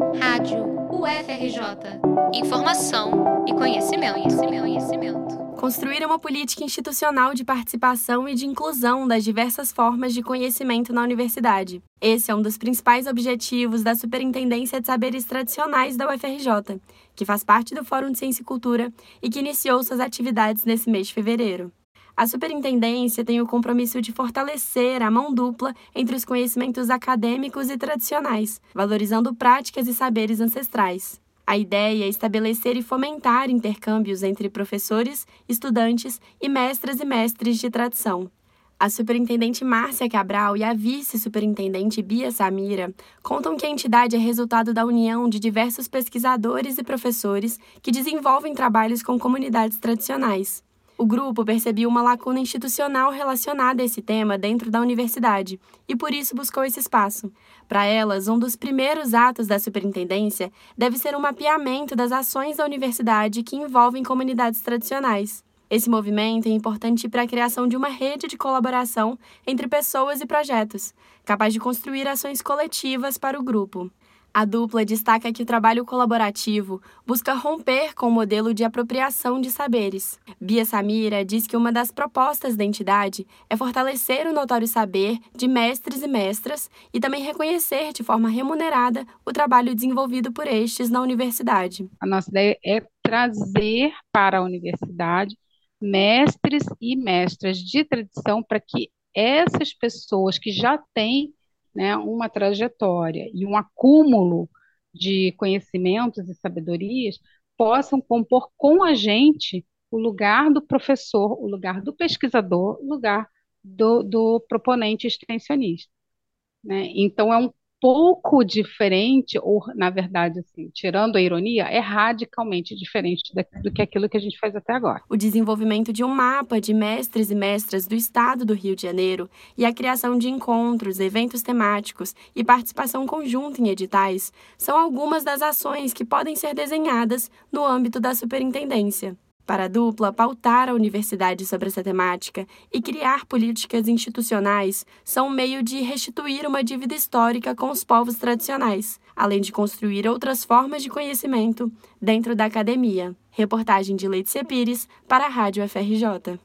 Rádio UFRJ. Informação e conhecimento, conhecimento, conhecimento. Construir uma política institucional de participação e de inclusão das diversas formas de conhecimento na universidade. Esse é um dos principais objetivos da Superintendência de Saberes Tradicionais da UFRJ, que faz parte do Fórum de Ciência e Cultura e que iniciou suas atividades nesse mês de fevereiro. A superintendência tem o compromisso de fortalecer a mão dupla entre os conhecimentos acadêmicos e tradicionais, valorizando práticas e saberes ancestrais. A ideia é estabelecer e fomentar intercâmbios entre professores, estudantes e mestras e mestres de tradição. A superintendente Márcia Cabral e a vice-superintendente Bia Samira contam que a entidade é resultado da união de diversos pesquisadores e professores que desenvolvem trabalhos com comunidades tradicionais. O grupo percebeu uma lacuna institucional relacionada a esse tema dentro da universidade e por isso buscou esse espaço. Para elas, um dos primeiros atos da superintendência deve ser um mapeamento das ações da universidade que envolvem comunidades tradicionais. Esse movimento é importante para a criação de uma rede de colaboração entre pessoas e projetos, capaz de construir ações coletivas para o grupo. A dupla destaca que o trabalho colaborativo busca romper com o modelo de apropriação de saberes. Bia Samira diz que uma das propostas da entidade é fortalecer o notório saber de mestres e mestras e também reconhecer de forma remunerada o trabalho desenvolvido por estes na universidade. A nossa ideia é trazer para a universidade mestres e mestras de tradição para que essas pessoas que já têm né, uma trajetória e um acúmulo de conhecimentos e sabedorias possam compor com a gente o lugar do professor, o lugar do pesquisador, o lugar do, do proponente extensionista. Né? Então, é um pouco diferente, ou na verdade, assim, tirando a ironia, é radicalmente diferente do que aquilo que a gente faz até agora. O desenvolvimento de um mapa de mestres e mestras do estado do Rio de Janeiro e a criação de encontros, eventos temáticos e participação conjunta em editais são algumas das ações que podem ser desenhadas no âmbito da superintendência. Para a dupla, pautar a universidade sobre essa temática e criar políticas institucionais são um meio de restituir uma dívida histórica com os povos tradicionais, além de construir outras formas de conhecimento dentro da academia. Reportagem de Leite Pires para a Rádio FRJ.